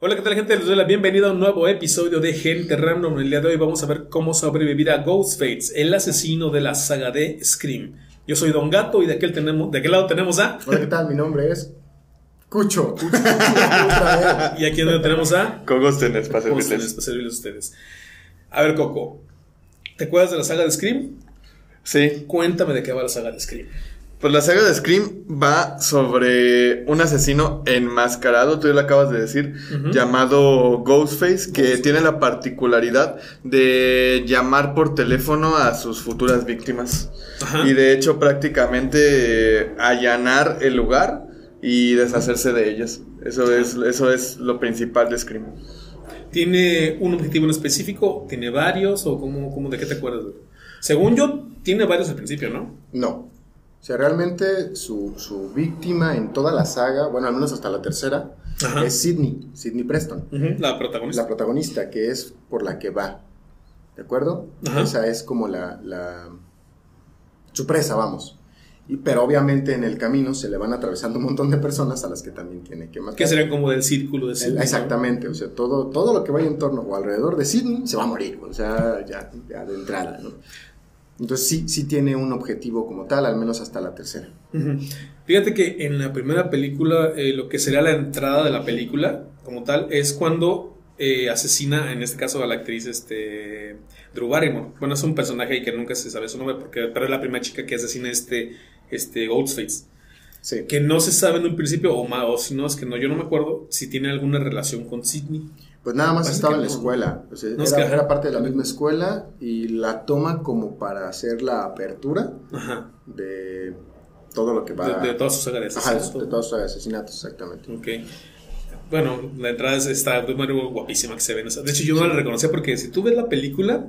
Hola, ¿qué tal gente? Les doy la bienvenida a un nuevo episodio de Gente Random. El día de hoy vamos a ver cómo sobrevivir a Ghostface, el asesino de la saga de Scream. Yo soy Don Gato y de aquel, tenemos, de aquel lado tenemos a... Hola, ¿qué tal? Mi nombre es Cucho. Cucho, y aquí donde tenemos a... Cogóstenes, para Cóstenes, servirles. para servirles a ustedes. A ver, Coco, ¿te acuerdas de la saga de Scream? Sí, Cuéntame de qué va la saga de Scream. Pues la saga de Scream va sobre un asesino enmascarado, tú ya lo acabas de decir, llamado Ghostface, que tiene la particularidad de llamar por teléfono a sus futuras víctimas. Ajá. Y de hecho prácticamente eh, allanar el lugar y deshacerse de ellas. Eso es, eso es lo principal de Scream. ¿Tiene un objetivo en específico? ¿Tiene varios? ¿O cómo, cómo de qué te acuerdas? Según yo, tiene varios al principio, ¿no? No. O sea, realmente su, su víctima en toda la saga, bueno, al menos hasta la tercera, Ajá. es Sidney, Sidney Preston. La protagonista. La protagonista, que es por la que va. ¿De acuerdo? Ajá. Esa es como la, la su presa, vamos. Y, pero obviamente en el camino se le van atravesando un montón de personas a las que también tiene que matar. que serían como del círculo de Sidney, ¿no? Exactamente, o sea, todo, todo lo que vaya en torno o alrededor de Sidney se va a morir, o sea, ya, ya de entrada, ¿no? Entonces sí, sí tiene un objetivo como tal, al menos hasta la tercera. Fíjate que en la primera película, eh, lo que sería la entrada de la película, como tal, es cuando eh, asesina, en este caso, a la actriz este, Drew Barrymore. Bueno, es un personaje que nunca se sabe su nombre, porque, pero es la primera chica que asesina este, este Ghostface. Sí. Que no se sabe en un principio, o, ma- o si no, es que no, yo no me acuerdo si tiene alguna relación con Sidney. Pues nada más estaba en la no. escuela, o sea, No, es era, que- era parte de la misma escuela y la toma como para hacer la apertura Ajá. de todo lo que va... De, de toda su saga de Ajá, asesinatos. de todos los asesinatos, exactamente. Ok. Bueno, la entrada es- está de guapísima que se ve. en esa- De hecho, yo no la reconocía porque si tú ves la película,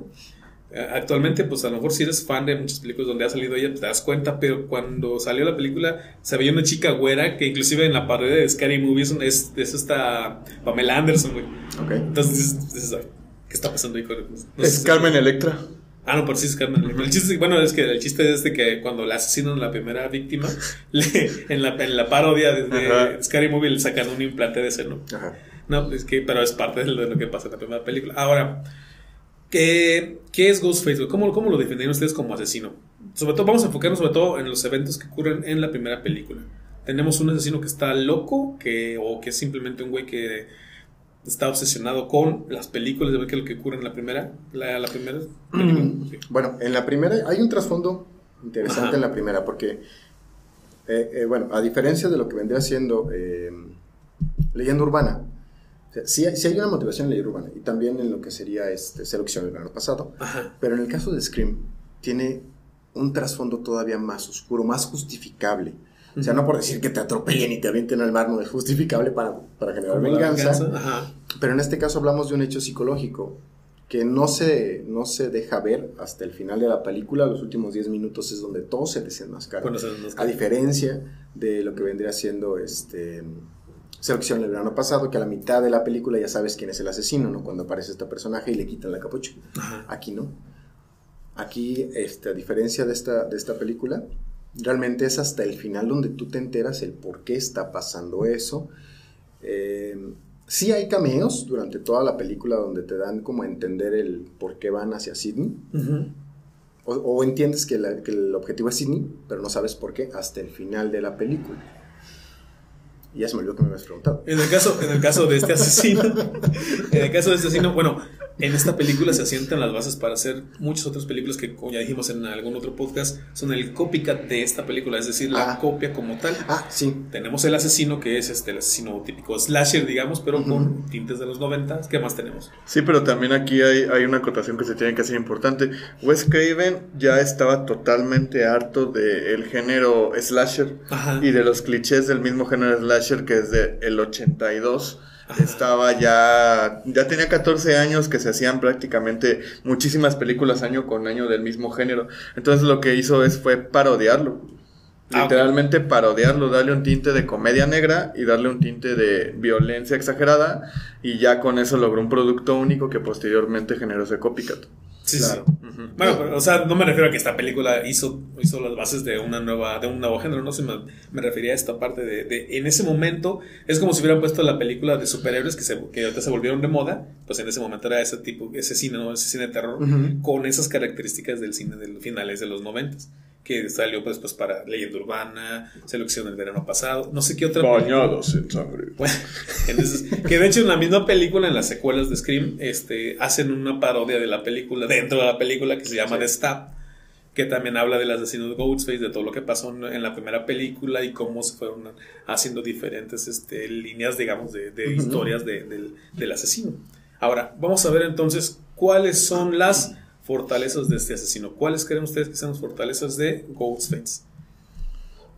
actualmente, pues a lo mejor si eres fan de muchas películas donde ha salido ella, te das cuenta, pero cuando salió la película, se veía una chica güera que inclusive en la parodia de Scary Movie es, es, es esta Pamela Anderson, güey. Ok. Entonces, dices- dices, "Ay, ¿qué está pasando ahí con no Es Carmen Electra. Ah, no, pero sí es Carmen. El chiste, bueno, es que el chiste es de que cuando le asesinan a la primera víctima, le- en, la, en la parodia de, de. Scary Movie le sacan un implante de seno. Ajá. No, es que, pero es parte de lo, de lo que pasa en la primera película. Ahora, ¿qué, qué es Ghostface? ¿Cómo, ¿Cómo lo definirían ustedes como asesino? Sobre todo, vamos a enfocarnos sobre todo en los eventos que ocurren en la primera película. Tenemos un asesino que está loco, que, o que es simplemente un güey que está obsesionado con las películas, de ver qué es lo que ocurre en la primera, la, la primera película. Sí. Bueno, en la primera hay un trasfondo interesante Ajá. en la primera porque, eh, eh, bueno, a diferencia de lo que vendría siendo eh, leyenda urbana, o sea, sí, hay- sí hay una motivación en leyenda urbana y también en lo que sería este, selección del verano pasado, Ajá. pero en el caso de Scream tiene un trasfondo todavía más oscuro, más justificable. O sea, no por decir que te atropellen y te avienten al mar no es justificable para, para generar la venganza, venganza, pero en este caso hablamos de un hecho psicológico que no se, no se deja ver hasta el final de la película. Los últimos 10 minutos es donde todo se desenmascara. Se A diferencia de lo que vendría siendo este, Selección el verano pasado, que a la mitad de la película ya sabes quién es el asesino, ¿no? Cuando aparece este personaje y le quitan la capucha. Ajá. Aquí no. Aquí, este, a diferencia de esta, de esta película, realmente es hasta el final donde tú te enteras el por qué está pasando eso. Eh, sí hay cameos durante toda la película donde te dan como a entender el por qué van hacia Sydney. O, o entiendes que, la- que el objetivo es Sydney, pero no sabes por qué hasta el final de la película. Y ya se me olvidó que me habías preguntado. En el caso, en el caso de este asesino, en el caso de este asesino, bueno, en esta película se asientan las bases para hacer muchas otras películas que, como ya dijimos en algún otro podcast, son el copycat de esta película, es decir, la Ah. copia como tal. Ah, sí. Tenemos el asesino que es este el asesino típico slasher, digamos, pero con tintes de los 90. ¿Qué más tenemos? Sí, pero también aquí hay, hay una acotación que se tiene que hacer importante. Wes Craven ya estaba totalmente harto del género slasher Ajá. y de los clichés del mismo género slasher que es de el 82. Estaba ya, ya tenía 14 años que se hacían prácticamente muchísimas películas año con año del mismo género. Entonces lo que hizo es fue parodiarlo. Ah. Literalmente parodiarlo, darle un tinte de comedia negra y darle un tinte de violencia exagerada y ya con eso logró un producto único que posteriormente generó ese copycat. Sí, Claro. sí. Bueno, pero, o sea, no me refiero a que esta película hizo, hizo las bases de una nueva, de un nuevo género, no sé, me, me refería a esta parte de, de- en ese momento, es como si hubieran puesto la película de superhéroes que, se, que ahorita se volvieron de moda, pues en ese momento era ese tipo, ese cine, ¿no? Ese cine de terror, con esas características del cine de los finales de los noventas, que salió pues, pues para Leyenda Urbana, Selección del verano pasado, no sé qué otra Bañados en sangre. bueno, entonces, que de hecho en la misma película, en las secuelas de Scream, este, hacen una parodia de la película, dentro de la película que se llama The Stab, que también habla del asesino de Ghostface, de todo lo que pasó en, la primera película y cómo se fueron haciendo diferentes este, líneas, digamos, de, historias de- del, del asesino. Ahora, vamos a ver entonces cuáles son las fortalezas de este asesino. ¿Cuáles creen ustedes que sean las fortalezas de Ghostface?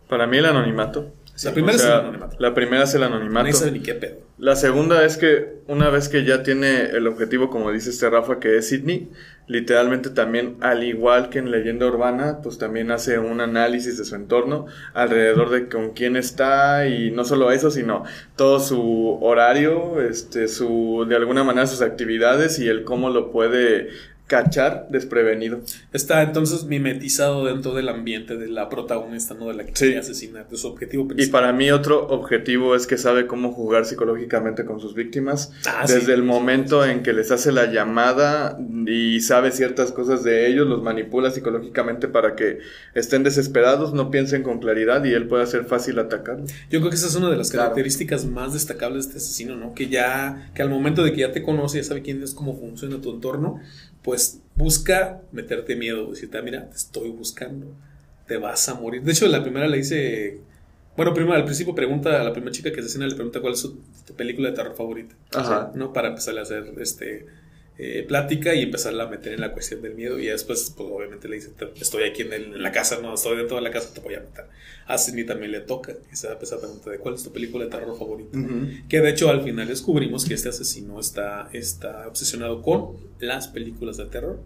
Para mí el anonimato. La primera O sea, es el anonimato. La primera es el anonimato. sabe ni qué pedo. La segunda es que una vez que ya tiene el objetivo, como dice este Rafa, que es Sidney, literalmente también, al igual que en Leyenda Urbana, pues también hace un análisis de su entorno alrededor de con quién está y no solo eso, sino todo su horario, este, su, de alguna manera sus actividades y el cómo lo puede cachar desprevenido. Está entonces mimetizado dentro del ambiente de la protagonista, ¿no? De la que Sí. quiere asesinar, de su objetivo Y principal. para mí otro objetivo es que sabe cómo jugar psicológicamente con sus víctimas. Ah, sí. Desde el momento en que les hace la llamada y sabe ciertas cosas de ellos, los manipula psicológicamente para que estén desesperados, no piensen con claridad y él pueda ser fácil atacarlos. Yo creo que esa es una de las Claro. características más destacables de este asesino, ¿no? Que ya, que al momento de que ya te conoce, ya sabe quién es, cómo funciona tu entorno, pues busca meterte miedo, decirte, ah, mira, te estoy buscando, te vas a morir. De hecho, la primera le dice, bueno, primero al principio pregunta a la primera chica que asesina, le pregunta cuál es su, tu película de terror favorita, Ajá. ¿no? Para empezarle a hacer este eh, plática y empezarla a meter en la cuestión del miedo y después, pues obviamente le dice, "Te- estoy aquí en, el- en la casa, no, estoy dentro de la casa, te voy a matar. A Sidney también le toca esa, esa pregunta de cuál es tu película de terror favorita. Ujú. Que de hecho al final descubrimos que este asesino está, está obsesionado con las películas de terror.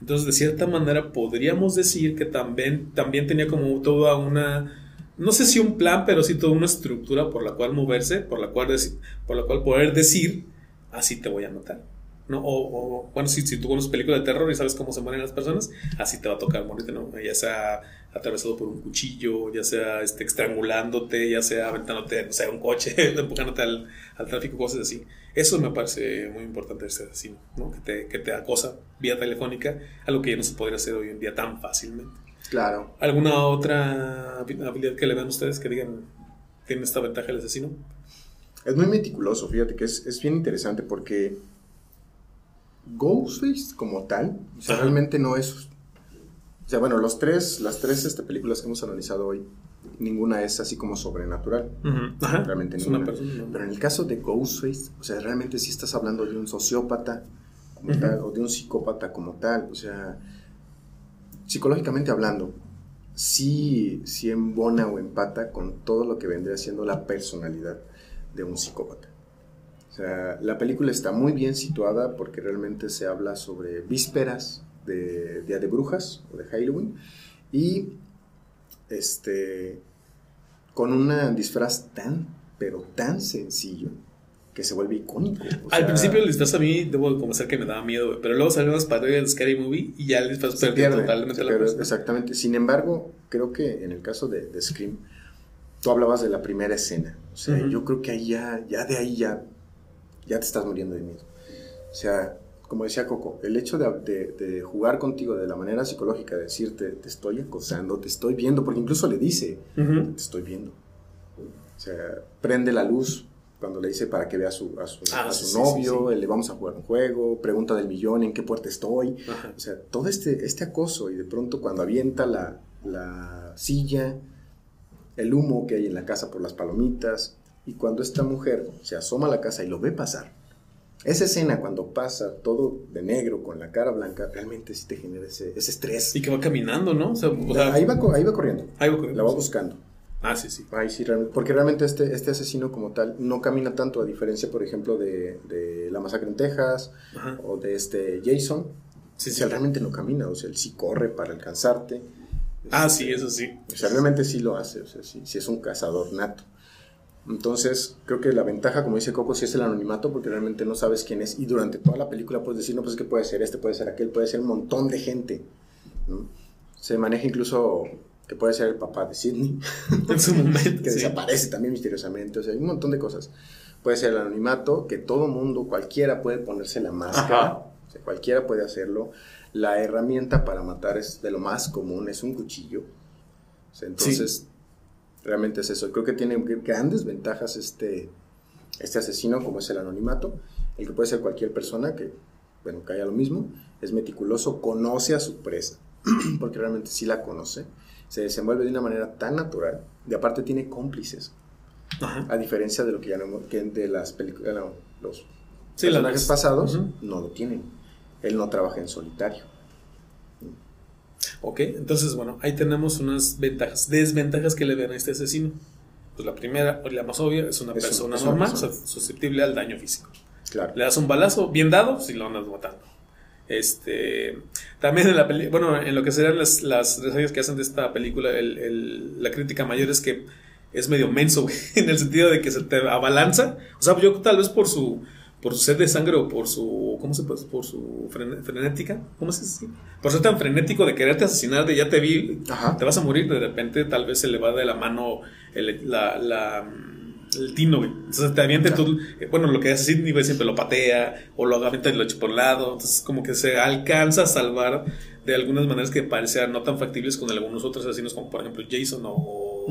Entonces, de cierta manera, podríamos decir que también, también tenía como toda una, no sé si un plan, pero sí toda una estructura por la cual moverse, por la cual, por la cual poder decir, así te voy a matar. ¿No? O, o, bueno, si, si tú conoces películas de terror y sabes cómo se mueren las personas, así te va a tocar morirte, ¿no? Ya sea atravesado por un cuchillo, ya sea este, estrangulándote, ya sea aventándote, no sé, un coche, empujándote al, al tráfico, cosas así. Eso me parece muy importante este asesino, ¿no? Que te, que te acosa vía telefónica, algo que ya no se podría hacer hoy en día tan fácilmente. Claro. ¿Alguna otra habi- habilidad que le vean ustedes que digan tiene esta ventaja el asesino? Es muy meticuloso, fíjate que es, es bien interesante porque Ghostface como tal, o sea, realmente no es... O sea, bueno, los tres, las tres este, películas que hemos analizado hoy, ninguna es así como sobrenatural. Ajá. Realmente es ninguna. Pero en el caso de Ghostface, o sea, realmente sí estás hablando de un sociópata como Ujú. tal, o de un psicópata como tal, o sea, psicológicamente hablando, sí, sí embona o empata con todo lo que vendría siendo la personalidad de un psicópata. O sea, la película está muy bien situada porque realmente se habla sobre vísperas de Día de Brujas o de Halloween y este con un disfraz tan pero tan sencillo que se vuelve icónico. O Al sea, principio el disfraz a mí debo de confesar que me daba miedo, pero luego salieron las parodias de Scary Movie y ya el disfraz perdió pierde, totalmente la pierde, exactamente. Sin embargo, creo que en el caso de, de Scream, tú hablabas de la primera escena. O sea, yo creo que ahí ya, ya de ahí ya, ya te estás muriendo de miedo. O sea, como decía Coco, el hecho de, de- de jugar contigo de la manera psicológica, de decirte, te estoy acosando, te estoy viendo, porque incluso le dice, te estoy viendo. O sea, prende la luz cuando le dice para que vea a su, a su, Ah, a sí, su sí, novio, sí, le vamos a jugar un juego, pregunta del millón, en qué puerta estoy. Ajá. O sea, todo este, este acoso y de pronto cuando avienta la, la silla, el humo que hay en la casa por las palomitas, y cuando esta mujer se asoma a la casa y lo ve pasar, esa escena cuando pasa todo de negro con la cara blanca, realmente sí te genera ese, ese estrés. Y que va caminando, ¿no? O sea, o sea, ahí, va, co- ahí va corriendo, ahí va corriendo. la va buscando. Ah, sí, sí. Ahí sí, realmente, porque realmente este, este asesino como tal no camina tanto, a diferencia, por ejemplo, de, de La Masacre en Texas Ajá. o de este Jason. Sí, o sí. sea, realmente no camina, o sea, él sí corre para alcanzarte. Ah, sí, eso sí. O sea, realmente sí lo hace, o sea, sí, sí es un cazador nato. Entonces, creo que la ventaja, como dice Coco, sí es el anonimato, porque realmente no sabes quién es. Y durante toda la película puedes decir, no, pues es que puede ser este, puede ser aquel, puede ser un montón de gente. ¿no? Se maneja incluso que puede ser el papá de Sidney, En su momento. que sí. desaparece también misteriosamente. O sea, hay un montón de cosas. Puede ser el anonimato, que todo mundo, cualquiera puede ponerse la máscara. O sea, cualquiera puede hacerlo. La herramienta para matar es de lo más común, es un cuchillo. O sea, entonces, realmente es eso. Creo que tiene grandes ventajas este, este asesino, como es el anonimato. El que puede ser cualquier persona que, bueno, cae a lo mismo. Es meticuloso, conoce a su presa, porque realmente sí la conoce. Se desenvuelve de una manera tan natural. Y aparte tiene cómplices. Ajá. A diferencia de lo que ya no, que de las películas, no, los Sí, personajes pasados, no lo tienen. Él no trabaja en solitario. Ok, entonces, bueno, ahí tenemos unas ventajas, desventajas que le ven a este asesino. Pues la primera, la más obvia, es una Es persona normal, persona. susceptible al daño físico. Claro. Le das un balazo bien dado, si lo andas matando. Este, también en la peli- bueno, en lo que serán las, las reseñas que hacen de esta película, el- el- la crítica mayor es que es medio menso, güey, en el sentido de que se te abalanza. O sea, yo tal vez por su, por su sed de sangre o por su, ¿cómo se puede? Por su frene- frenética, ¿cómo se dice? Por ser tan frenético de quererte asesinar, de ya te vi, Ajá. te vas a morir, de repente tal vez se le va de la mano el, la, la, el tino, güey. Entonces te avienta tú, eh, bueno, lo que hace Sidney, güey, siempre lo patea o lo avienta y lo echa por un lado. Entonces como que se alcanza a salvar de algunas maneras que parecían no tan factibles con algunos otros asesinos como por ejemplo Jason o,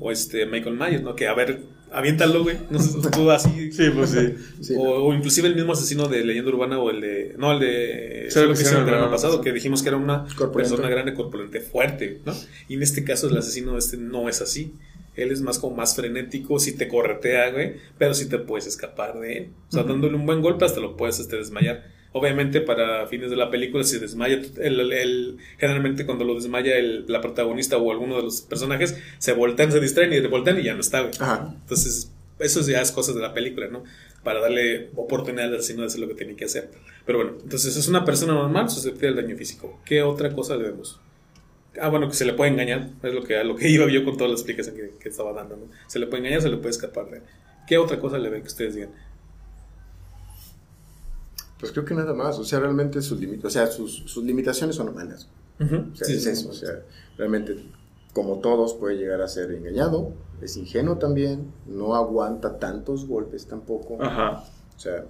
o este Michael Myers, ¿no? Que a ver, aviéntalo, güey. No sé, tú así. Sí, pues sí. Sí, o, o inclusive el mismo asesino de Leyenda Urbana o el de... No, el de... Sí, lo que hicieron el pasado, dijimos que era una persona grande, corpulente, fuerte, ¿no? Y en este caso el asesino este no es así. Él es más como más frenético, si te corretea, güey, pero si te puedes escapar de él. O sea, dándole un buen golpe hasta lo puedes este, desmayar. Obviamente para fines de la película si desmaya, el, el- generalmente cuando lo desmaya el- la protagonista o alguno de los personajes, se voltean, se distraen y voltean y ya no está, güey. Ajá. Entonces, eso ya es cosas de la película, ¿no? Para darle oportunidad al asesino de hacer lo que tiene que hacer. Pero bueno, entonces es una persona normal susceptible al daño físico. ¿Qué otra cosa le vemos? Ah, bueno, que se le puede engañar. Es lo que, lo que iba yo con toda la explicación que, que estaba dando, ¿no? Se le puede engañar, se le puede escapar de. ¿Qué otra cosa le ven que ustedes digan? Pues creo que nada más. O sea, realmente sus, limi- o sea, sus, sus limitaciones son humanas. O sea, Sí, es sí. eso. O sea, realmente, como todos, puede llegar a ser engañado. Es ingenuo también. No aguanta tantos golpes tampoco. Ajá. O sea,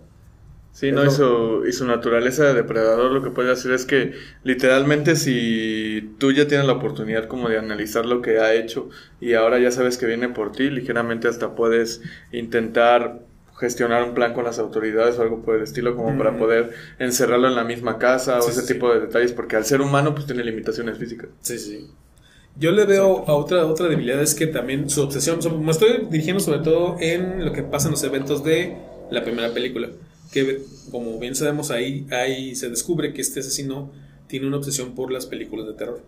Sí, no, y su, y su naturaleza de depredador lo que puede hacer es que literalmente si tú ya tienes la oportunidad como de analizar lo que ha hecho y ahora ya sabes que viene por ti, ligeramente hasta puedes intentar gestionar un plan con las autoridades o algo por el estilo como para Mm. poder encerrarlo en la misma casa o ese sí, tipo de detalles porque al ser humano pues tiene limitaciones físicas. Sí, sí. Yo le veo a otra, otra debilidad, es que también su obsesión, so- me estoy dirigiendo sobre todo en lo que pasa en los eventos de la primera película, que como bien sabemos ahí, ahí se descubre que este asesino tiene una obsesión por las películas de terror.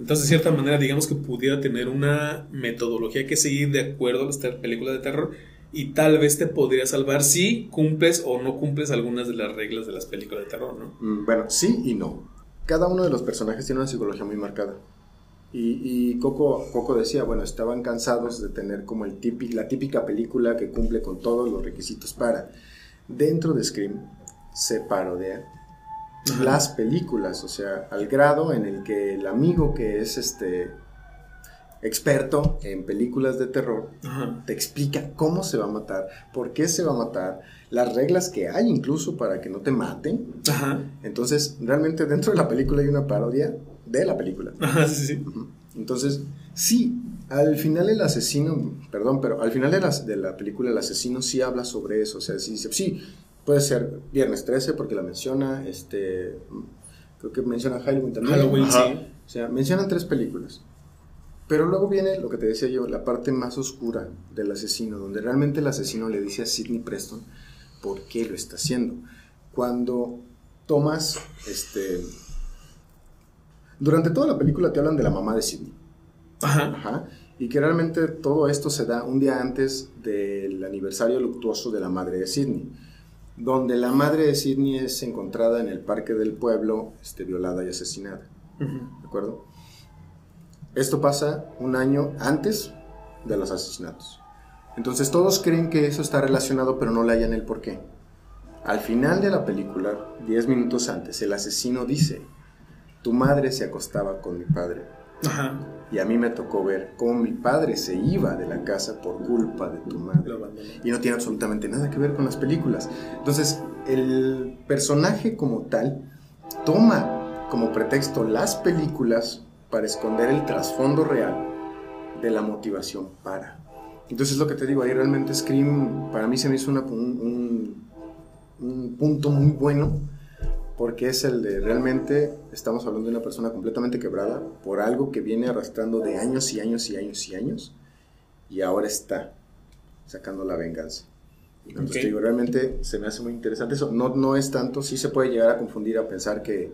Entonces, de cierta manera, digamos que pudiera tener una metodología que seguir de acuerdo a las películas de terror y tal vez te podría salvar si cumples o no cumples algunas de las reglas de las películas de terror, ¿no? mm, bueno, sí y no. Cada uno de los personajes tiene una psicología muy marcada. Y, y Coco, Coco decía, bueno, estaban cansados de tener como el típico, la típica película que cumple con todos los requisitos para. Dentro de Scream se parodean las películas, o sea, al grado en el que el amigo que es este experto en películas de terror Ajá. te explica cómo se va a matar, por qué se va a matar, las reglas que hay incluso para que no te maten. Ajá. Entonces, realmente dentro de la película hay una parodia de la película. Ajá, sí, sí. Entonces, sí, al final el asesino, perdón, pero al final de la, de la película el asesino sí habla sobre eso, o sea, sí dice, sí, puede ser Viernes 13 porque la menciona, este, creo que menciona Halloween también. Halloween, sí. O sea, mencionan tres películas. Pero luego viene lo que te decía yo, la parte más oscura del asesino, donde realmente el asesino le dice a Sidney Preston por qué lo está haciendo. Cuando tomas, este... Durante toda la película te hablan de la mamá de Sidney. Ajá. Ajá. Y que realmente todo esto se da un día antes del aniversario luctuoso de la madre de Sidney, donde la madre de Sidney es encontrada en el parque del pueblo, este, violada y asesinada. Ujú. ¿De acuerdo? Esto pasa un año antes de los asesinatos. Entonces todos creen que eso está relacionado, pero no le hallan el por qué. Al final de la película, 10 minutos antes, el asesino dice, tu madre se acostaba con mi padre. Ajá. Y a mí me tocó ver cómo mi padre se iba de la casa por culpa de tu madre. Y no tiene absolutamente nada que ver con las películas. Entonces, el personaje como tal toma como pretexto las películas para esconder el trasfondo real de la motivación para. Entonces, lo que te digo, ahí realmente Scream para mí se me hizo una- un, un- un punto muy bueno porque es el de realmente estamos hablando de una persona completamente quebrada por algo que viene arrastrando de años y años y años y años y ahora está sacando la venganza. Entonces, Ok. te digo, realmente se me hace muy interesante eso. No, no es tanto, sí se puede llegar a confundir, a pensar que,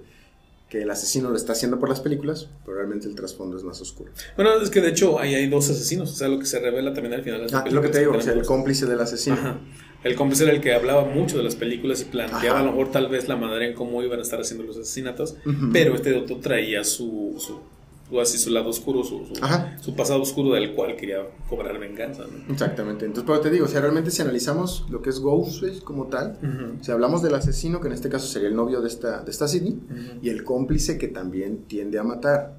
que el asesino lo está haciendo por las películas, pero realmente el trasfondo es más oscuro. Bueno, es que de hecho ahí hay dos asesinos, o sea, lo que se revela también al final de Ah, es lo que te digo, o sea, el cómplice del asesino. Ajá. El cómplice era el que hablaba mucho de las películas y planteaba Ajá. a lo mejor tal vez la manera en cómo iban a estar haciendo los asesinatos, pero este otro traía su, su, su- así, su lado oscuro, su, su, pasado oscuro del cual quería cobrar venganza. ¿no? Exactamente. Entonces, pero te digo, o sea, realmente si analizamos lo que es Ghostface como tal, si hablamos del asesino, que en este caso sería el novio de esta, de esta Sidney, y el cómplice que también tiende a matar.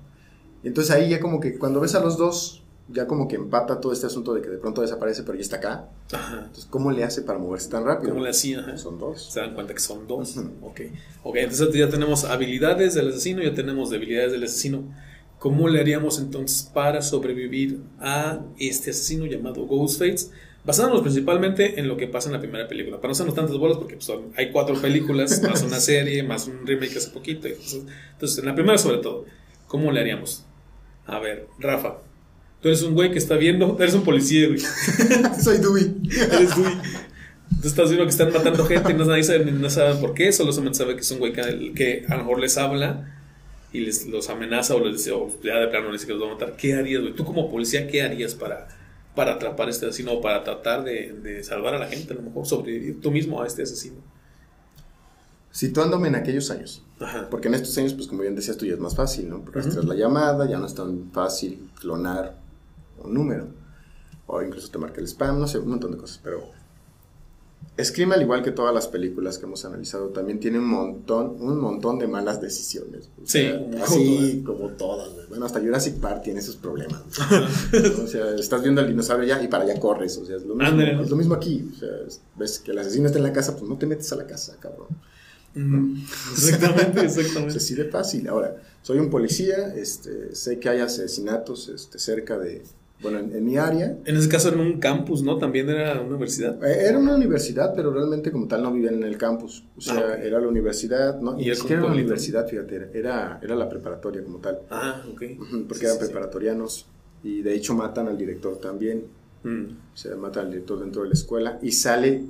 Entonces ahí ya como que cuando ves a los dos, ya como que empata todo este asunto de que de pronto desaparece, pero ya está acá. Ajá. Entonces, ¿cómo le hace para moverse tan rápido? ¿Cómo le hacía? Son dos. Se dan cuenta que son dos. Ok, entonces ya tenemos habilidades del asesino, ya tenemos debilidades del asesino. ¿Cómo le haríamos entonces para sobrevivir a este asesino llamado Ghostface? Basándonos principalmente en lo que pasa en la primera película. Para no hacernos tantas bolas, porque pues, son- hay cuatro películas, más una serie, más un remake hace poquito. Entonces, entonces, en la primera sobre todo, ¿cómo le haríamos? A ver, Rafa, tú eres un güey que está viendo, eres un policía, güey. Soy Dewey. Eres tú. Tú estás viendo que están matando gente y no, nadie sabe, no sabe por qué, solo solamente sabe que es un güey que, que a lo mejor les habla y les los amenaza o les dice, o ya de plano les dice que los va a matar. ¿Qué harías, güey? Tú como policía, ¿qué harías para, para atrapar a este asesino o para tratar de, de salvar a la gente? A lo mejor sobrevivir tú mismo a este asesino. Situándome en aquellos años. Ajá. Porque en estos años, pues como bien decías tú, ya es más fácil, ¿no? Rastreas Ujú. la llamada, ya no es tan fácil clonar un número. O incluso te marca el spam, no sé, un montón de cosas. Pero Scream, al igual que todas las películas que hemos analizado, también tiene un montón, un montón de malas decisiones. O Sí, sea, así como todas. Bueno, hasta Jurassic Park tiene esos problemas. ¿no? O sea, estás viendo al dinosaurio ya y para allá corres. O sea, es lo mismo, es lo mismo aquí. O sea, es- ves que el asesino está en la casa, pues no te metes a la casa, cabrón. Ujú. Exactamente, Es exactamente. así de fácil. Ahora, soy un policía, este, sé que hay asesinatos este, cerca de, bueno, en, en mi área. En ese caso era un campus, ¿no? También era una universidad. Eh, Era una universidad, pero realmente como tal no vivían en el campus. O sea, Ah, ok. era la universidad, ¿no? Y Y era pueblito. universidad, fíjate, era- era, la preparatoria como tal. Ah, ok. Porque Sí, eran sí, sí. preparatorianos. Y de hecho matan al director también. Mm. O sea, matan al director dentro de la escuela. Y sale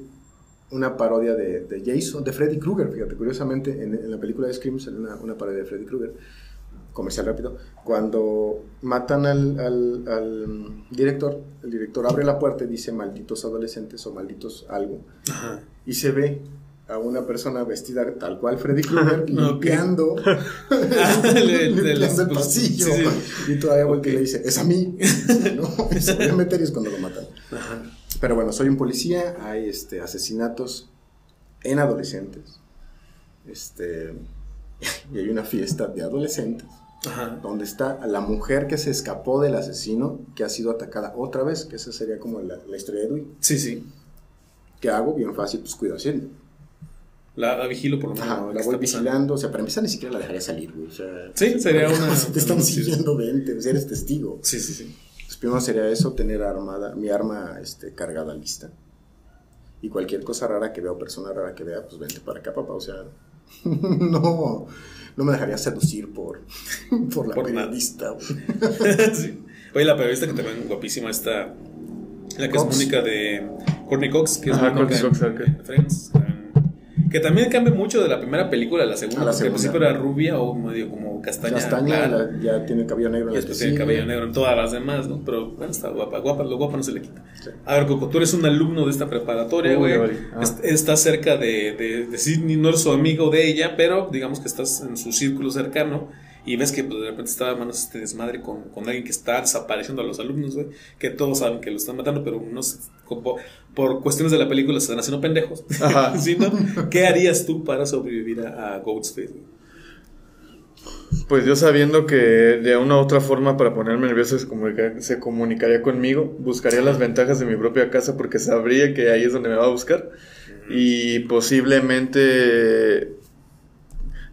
una parodia de, de Jason, de Freddy Krueger. Fíjate, curiosamente, en, en la película de Scream sale una, una parodia de Freddy Krueger. Comercial rápido. Cuando matan al, al- al, director, el director abre la puerta y dice malditos adolescentes o malditos algo. Ajá. Y se ve a una persona vestida tal cual Freddy Krueger limpiando, Le- le- limpiando el pasillo. sí, sí. Y todavía voltea y le dice, es a mí. ¿no? Vuelve meter y es cuando lo matan. Ajá. Pero bueno, soy un policía, hay este, asesinatos en adolescentes. Este, y hay una fiesta de adolescentes Ajá. donde está la mujer que se escapó del asesino que ha sido atacada otra vez, que esa sería como la, la historia de Dewey. Sí, sí. ¿Qué hago? Bien fácil, pues cuido Sidney. La, la vigilo por lo menos. Ajá, la ¿Qué voy pasando? vigilando, o sea, para empezar ni siquiera la dejaría salir, güey. O sea, Sí, sería una- te están sí. siguiendo, vente, o sea, eres testigo. Sí, sí, sí. Pues primero sería eso, tener armada, mi arma este, cargada lista. Y cualquier cosa rara que vea o persona rara que vea, pues vente para acá, papá. O sea, no, no me dejaría seducir por, por la Por periodista. Sí. Oye, la periodista que también guapísima está. La que Cox. es Mónica de Courtney Cox, que es Ajá, Courtney Cox, en- ok. en Friends. Que también cambia mucho de la primera película a la segunda. A la porque al segunda. principio era rubia o medio como castaña. Castaña la- ya tiene el cabello negro en y después tiene cabello negro en todas las demás, ¿no? Pero bueno, está guapa. Guapa, lo guapa no se le quita. Sí. A ver, Coco, tú eres un alumno de esta preparatoria, güey. Ah. Est- Estás cerca de, de, de Sidney, no eres su amigo de ella, pero digamos que estás en su círculo cercano y ves que pues, de repente está manos este desmadre con, con, alguien que está desapareciendo a los alumnos, güey, que todos saben que lo están matando, pero no como, por cuestiones de la película se están haciendo pendejos. ¿Sí, no? ¿Qué harías tú para sobrevivir a, a Ghostface? Pues yo sabiendo que de una u otra forma para ponerme nervioso se, se comunicaría conmigo, buscaría las ventajas de mi propia casa porque sabría que ahí es donde me va a buscar y posiblemente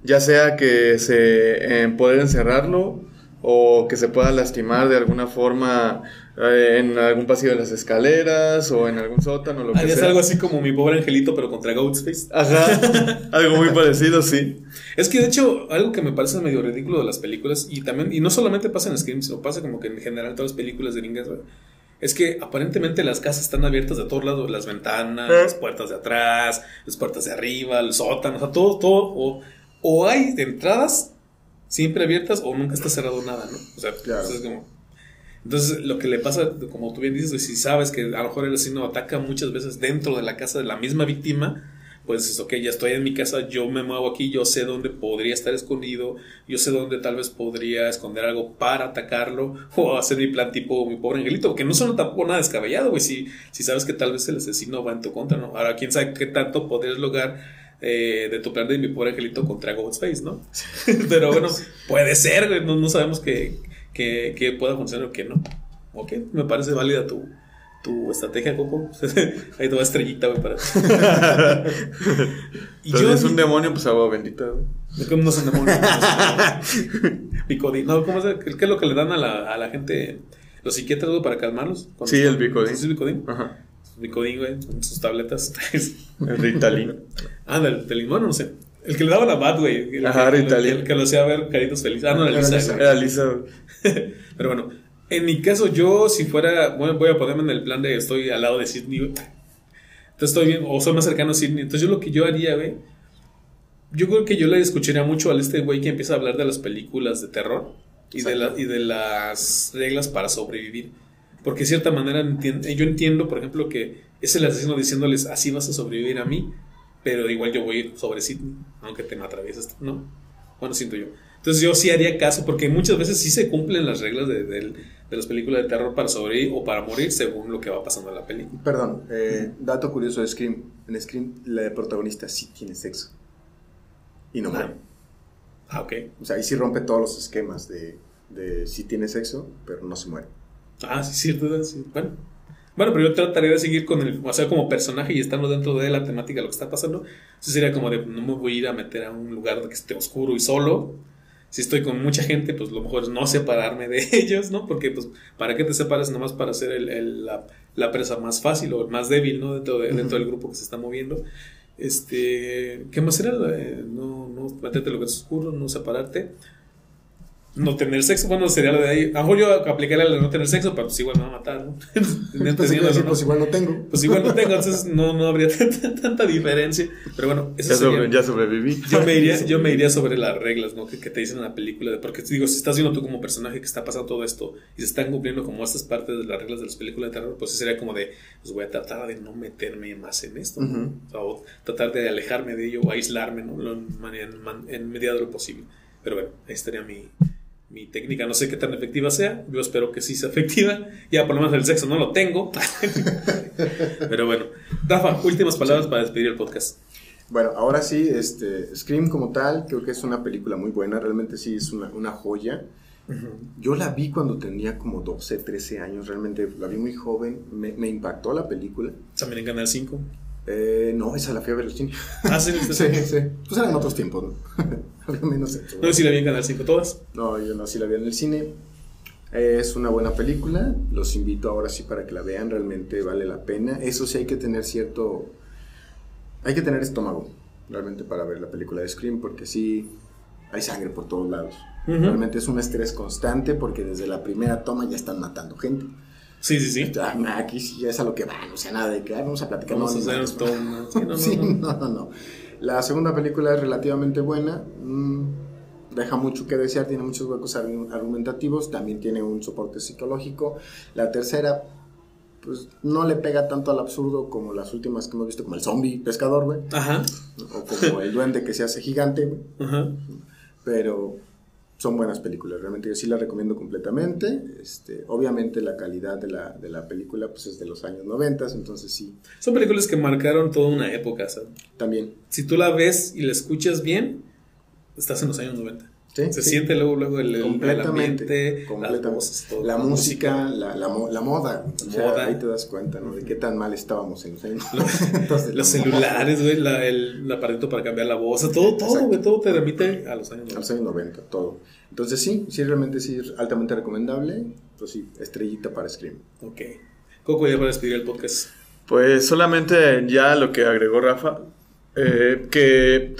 ya sea que se eh, poder encerrarlo o que se pueda lastimar de alguna forma eh, en algún pasillo de las escaleras o en algún sótano lo que sea. algo así como mi pobre angelito pero contra Ghostface. Ajá. algo muy parecido, sí. Es que de hecho algo que me parece medio ridículo de las películas y también y no solamente pasa en Scream, sino pasa como que en general todas las películas de gringas, es que aparentemente las casas están abiertas de todos lados, las ventanas, ¿Eh? las puertas de atrás, las puertas de arriba, el sótano, o sea, todo, todo, o, o hay entradas siempre abiertas o nunca está cerrado nada, ¿no? O sea, entonces, como, entonces lo que le pasa, como tú bien dices, si sabes que a lo mejor el asesino ataca muchas veces dentro de la casa de la misma víctima, pues es ok, ya estoy en mi casa, yo me muevo aquí, yo sé dónde podría estar escondido, yo sé dónde tal vez podría esconder algo para atacarlo o hacer mi plan tipo mi pobre angelito, porque no son tampoco nada descabellado, güey, si, si sabes que tal vez el asesino va en tu contra, ¿no? Ahora, quién sabe qué tanto podrías lograr eh, de tu plan de mi pobre angelito contra Ghostface, ¿no? Pero bueno, puede ser, güey, no, sabemos que, que, que pueda funcionar o que no. Ok, me parece válida tu, tu estrategia, Coco. Ahí te va estrellita, güey, para. y yo, es un demonio, pues agua bendita, güey. No es un demonio. Bicodín. No, ¿cómo es? ¿Qué es lo que le dan a la, a la gente, los psiquiatras, güey, para calmarlos? Sí, el bicodín. ¿Sí es bicodín? Ajá. Bicodín, güey, con sus tabletas. el Ritalin. Ah, del, del limón, no sé. El que le daba la bat, güey. Ajá, Ritalin. El, que lo hacía ver caritos felices. Ah, no, era Lisa. Era Lisa. Pero bueno, en mi caso, yo si fuera, bueno, voy a ponerme en el plan de estoy al lado de Sidney, Entonces estoy bien, o soy más cercano a Sidney. Entonces yo lo que yo haría, güey, yo creo que yo le escucharía mucho a este güey que empieza a hablar de las películas de terror y de, la, y de las reglas para sobrevivir. Porque de cierta manera yo entiendo, por ejemplo, que es el asesino diciéndoles, así vas a sobrevivir a mí, pero igual yo voy a ir sobre Sidney, aunque te me atravieses, ¿no? Bueno, siento yo. Entonces yo sí haría caso, porque muchas veces sí se cumplen las reglas de, de, de las películas de terror para sobrevivir o para morir según lo que va pasando en la película. Perdón, eh, dato curioso de Scream. En Scream la protagonista sí tiene sexo. Y no muere. Ah, ok. O sea, ahí sí rompe todos los esquemas de, de sí tiene sexo, pero no se muere. Ah, sí, cierto. Sí. Bueno. Bueno, pero yo trataría de seguir con el, o sea, como personaje y estando dentro de la temática de lo que está pasando. Eso sería como de, no me voy a ir a meter a un lugar que esté oscuro y solo si estoy con mucha gente, pues lo mejor es no separarme de ellos, ¿no? Porque, pues, ¿para qué te separas nomás para ser el, la, presa más fácil o más débil, ¿no? Dentro, dentro del grupo que se está moviendo. Este, ¿qué más era? Eh, no, no meterte lo que es oscuro, no separarte no tener sexo, bueno, sería lo de ahí. A lo mejor yo aplicaría la de no tener sexo, pero pues igual me va a matar, ¿no? pues, pues, igual no tengo. Pues igual no tengo, entonces no, no habría tanta, diferencia. Pero bueno, eso ya, ya sobreviví. Yo me, iría, yo me iría sobre las reglas, ¿no? Que, te dicen en la película. Porque digo, si estás viendo tú como personaje que está pasando todo esto y se están cumpliendo como estas partes de las reglas de las películas de terror, pues sería como de, pues voy a tratar de no meterme más en esto, o, tratar de alejarme de ello o aislarme, ¿no? En, en medida de lo posible. Pero bueno, ahí estaría mi, mi técnica no sé qué tan efectiva sea, yo espero que sí sea efectiva, ya por lo menos el sexo no lo tengo, pero bueno, Rafa, últimas palabras para despedir el podcast. Bueno, ahora sí, este, Scream como tal, creo que es una película muy buena, realmente sí es una, una joya. Yo la vi cuando tenía como 12, 13 años, realmente la vi muy joven, me, me impactó la película. También en Canal 5. Eh, no, esa la fui a ver el cine. Ah, sí, sí, sí. Pues eran otros tiempos, ¿no? No, si la vi en Canal 5 todas. No, yo no, sí la vi en el cine. Es una buena película, los invito ahora sí para que la vean, realmente vale la pena. Eso sí hay que tener cierto... Hay que tener estómago, realmente, para ver la película de Scream, porque sí hay sangre por todos lados. Realmente es un estrés constante porque desde la primera toma ya están matando gente. Sí, sí, sí. Ah, aquí sí es a lo que va, no sea nada de que vamos a platicar. Vamos no, a hacer todo. no, no, no, La segunda película es relativamente buena. Mm, deja mucho que desear, tiene muchos huecos argumentativos, también tiene un soporte psicológico. La tercera, pues no le pega tanto al absurdo como las últimas que hemos visto, como el zombie pescador, güey. Ajá. O como el duende que se hace gigante, güey. Ajá. Pero son buenas películas, realmente yo sí las recomiendo completamente. Este, obviamente la calidad de la, de la película pues es de los años 90, entonces sí. Son películas que marcaron toda una época, ¿sabes? También. Si tú la ves y la escuchas bien, estás en los años 90. Sí, Se sí. siente luego, luego el, completamente, el ambiente, las completamente. voces, todo. la música, la, la, mo- la moda, o sea, Moda. ahí te das cuenta, ¿no? De qué tan mal estábamos en los años 90. de la Los moda. celulares, güey, la- el, el aparato para cambiar la voz, todo, todo, güey, todo te remite a los años A 90. los años 90, todo. Entonces sí, sí, realmente sí, es altamente recomendable. Pues sí, estrellita para Scream. Ok. Coco, ya para despedir el podcast. Pues solamente ya lo que agregó Rafa, eh, que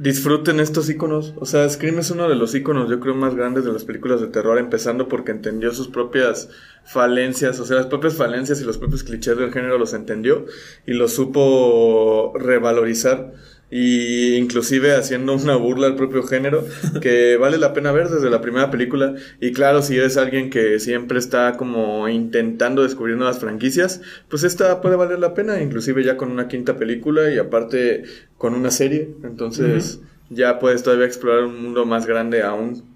disfruten estos iconos. O sea, Scream es uno de los iconos, yo creo, más grandes de las películas de terror, empezando porque entendió sus propias falencias, o sea, las propias falencias y los propios clichés del género los entendió y los supo revalorizar. Y inclusive haciendo una burla al propio género que vale la pena ver desde la primera película y claro si eres alguien que siempre está como intentando descubrir nuevas franquicias pues esta puede valer la pena inclusive ya con una quinta película y aparte con una serie entonces ya puedes todavía explorar un mundo más grande aún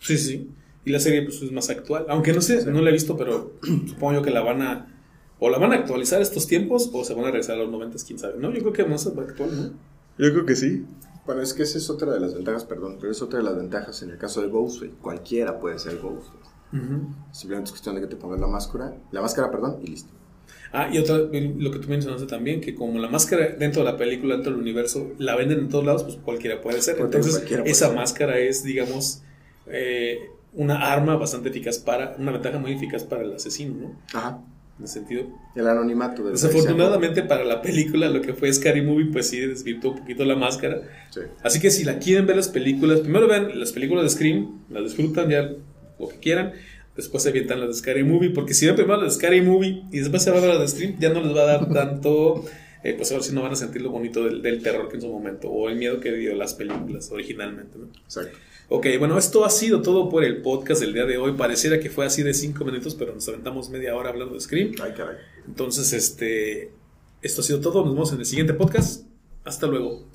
Sí, sí. Y la serie pues es más actual. Aunque no sé, no la he visto, pero supongo yo que la van a... O la van a actualizar estos tiempos o se van a regresar a los 90, quién sabe. No, yo creo que más actual, ¿no? Yo creo que sí Bueno, es que esa es otra de las ventajas, perdón, pero es otra de las ventajas en el caso de Ghostface. Cualquiera puede ser Ghostface. Simplemente es cuestión de que te pongas la máscara, la máscara, perdón, y listo. Ah, y otra, lo que tú mencionaste también, que como la máscara dentro de la película, dentro del universo, la venden en todos lados, pues cualquiera puede ser. Entonces, cualquiera puede esa ser. máscara es, digamos, eh, una arma bastante eficaz para, una ventaja muy eficaz para el asesino, ¿no? Ajá. En ese sentido. El anonimato de Desafortunadamente para la película, lo que fue Scary Movie, pues sí desvirtuó un poquito la máscara. Sí. Así que si la quieren ver las películas, primero vean las películas de Scream, las disfrutan ya lo que quieran, después se avientan las de Scary Movie, porque si ven primero las de Scary Movie y después se van a ver las de Scream, ya no les va a dar tanto, eh, pues ahora sí no van a sentir lo bonito del, del terror que en su momento, o el miedo que dio las películas originalmente, ¿no? Exacto. Ok, bueno, esto ha sido todo por el podcast del día de hoy. Pareciera que fue así de 5 minutos, pero nos aventamos media hora hablando de Scream. Ay, caray. Entonces, este, esto ha sido todo. Nos vemos en el siguiente podcast. Hasta luego.